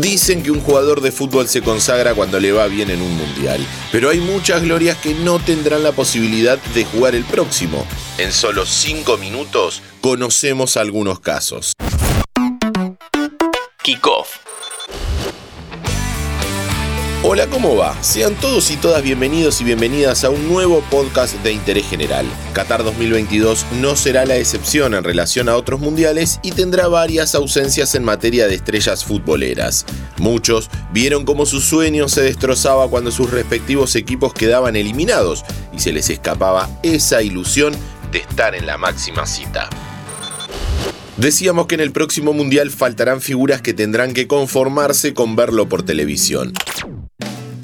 Dicen que un jugador de fútbol se consagra cuando le va bien en un mundial, pero hay muchas glorias que no tendrán la posibilidad de jugar el próximo. En solo 5 minutos conocemos algunos casos. Kickoff Hola, ¿cómo va? Sean todos y todas bienvenidos y bienvenidas a un nuevo podcast de interés general. Qatar 2022 no será la excepción en relación a otros mundiales y tendrá varias ausencias en materia de estrellas futboleras. Muchos vieron cómo su sueño se destrozaba cuando sus respectivos equipos quedaban eliminados y se les escapaba esa ilusión de estar en la máxima cita. Decíamos que en el próximo mundial faltarán figuras que tendrán que conformarse con verlo por televisión.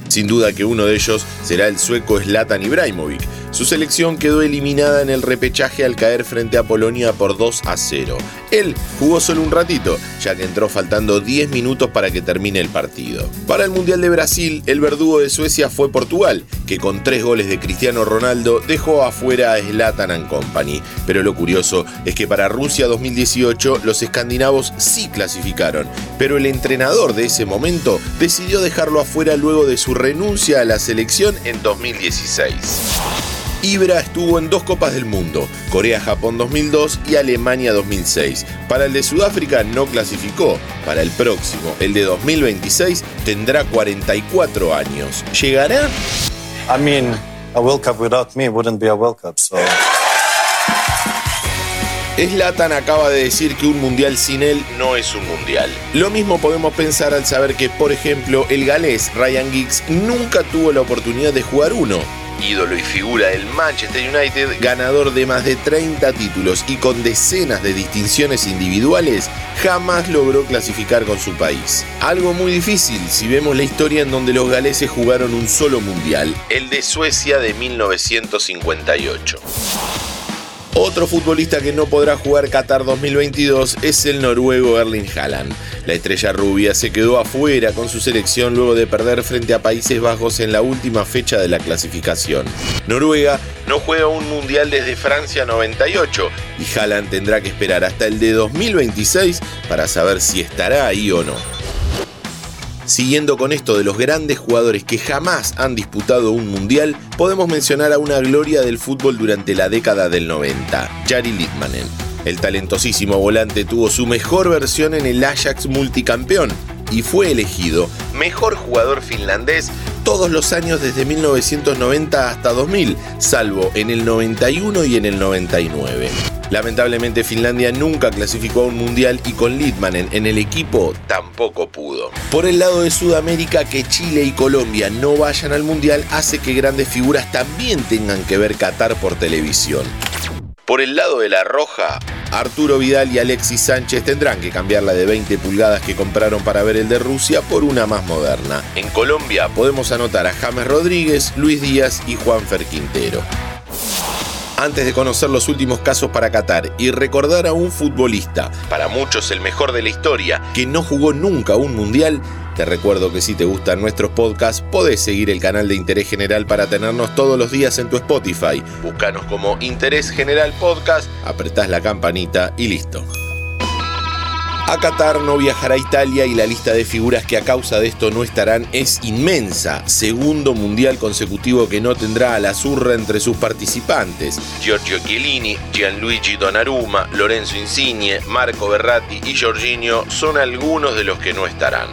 Sin duda que uno de ellos será el sueco Zlatan Ibrahimovic. Su selección quedó eliminada en el repechaje al caer frente a Polonia por 2 a 0. Él jugó solo un ratito, ya que entró faltando 10 minutos para que termine el partido. Para el Mundial de Brasil, el verdugo de Suecia fue Portugal, que con tres goles de Cristiano Ronaldo dejó afuera a Zlatan and Company. Pero lo curioso es que para Rusia 2018 los escandinavos sí clasificaron, pero el entrenador de ese momento decidió dejarlo afuera luego de su renuncia a la selección en 2016. Ibra estuvo en dos Copas del Mundo, Corea-Japón 2002 y Alemania 2006. Para el de Sudáfrica no clasificó. Para el próximo, el de 2026, tendrá 44 años. ¿Llegará? I mean, a World Cup without me wouldn't be a World Cup, so... Slatan acaba de decir que un mundial sin él no es un mundial. Lo mismo podemos pensar al saber que, por ejemplo, el galés Ryan Giggs nunca tuvo la oportunidad de jugar uno ídolo y figura del Manchester United, ganador de más de 30 títulos y con decenas de distinciones individuales, jamás logró clasificar con su país. Algo muy difícil si vemos la historia en donde los galeses jugaron un solo mundial, el de Suecia de 1958. Otro futbolista que no podrá jugar Qatar 2022 es el noruego Erling Haaland. La estrella rubia se quedó afuera con su selección luego de perder frente a Países Bajos en la última fecha de la clasificación. Noruega no juega un mundial desde Francia 98 y Haaland tendrá que esperar hasta el de 2026 para saber si estará ahí o no. Siguiendo con esto de los grandes jugadores que jamás han disputado un mundial, podemos mencionar a una gloria del fútbol durante la década del 90, Jari Litmanen. El talentosísimo volante tuvo su mejor versión en el Ajax multicampeón y fue elegido mejor jugador finlandés todos los años desde 1990 hasta 2000, salvo en el 91 y en el 99. Lamentablemente Finlandia nunca clasificó a un mundial y con Litmanen en el equipo tampoco pudo. Por el lado de Sudamérica, que Chile y Colombia no vayan al mundial hace que grandes figuras también tengan que ver Qatar por televisión. Por el lado de la roja, Arturo Vidal y Alexis Sánchez tendrán que cambiar la de 20 pulgadas que compraron para ver el de Rusia por una más moderna. En Colombia podemos anotar a James Rodríguez, Luis Díaz y Juanfer Quintero antes de conocer los últimos casos para Qatar y recordar a un futbolista, para muchos el mejor de la historia, que no jugó nunca un mundial, te recuerdo que si te gustan nuestros podcasts, podés seguir el canal de Interés General para tenernos todos los días en tu Spotify. Búscanos como Interés General Podcast, apretás la campanita y listo. A Qatar no viajará Italia y la lista de figuras que a causa de esto no estarán es inmensa. Segundo mundial consecutivo que no tendrá a la zurra entre sus participantes. Giorgio Chiellini, Gianluigi Donnarumma, Lorenzo Insigne, Marco Berratti y Jorginho son algunos de los que no estarán.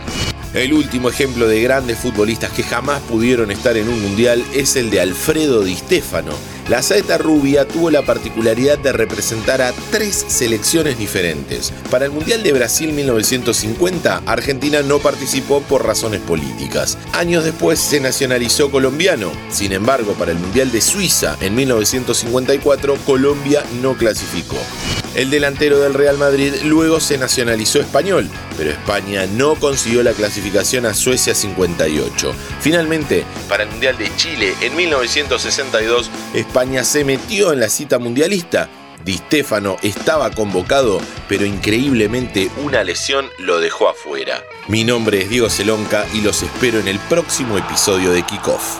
El último ejemplo de grandes futbolistas que jamás pudieron estar en un mundial es el de Alfredo Di Stefano. La saeta rubia tuvo la particularidad de representar a tres selecciones diferentes. Para el Mundial de Brasil 1950, Argentina no participó por razones políticas. Años después se nacionalizó colombiano. Sin embargo, para el Mundial de Suiza en 1954, Colombia no clasificó. El delantero del Real Madrid luego se nacionalizó español, pero España no consiguió la clasificación a Suecia 58. Finalmente, para el Mundial de Chile en 1962, España se metió en la cita mundialista. Di Stefano estaba convocado, pero increíblemente una lesión lo dejó afuera. Mi nombre es Diego Celonca y los espero en el próximo episodio de Kickoff.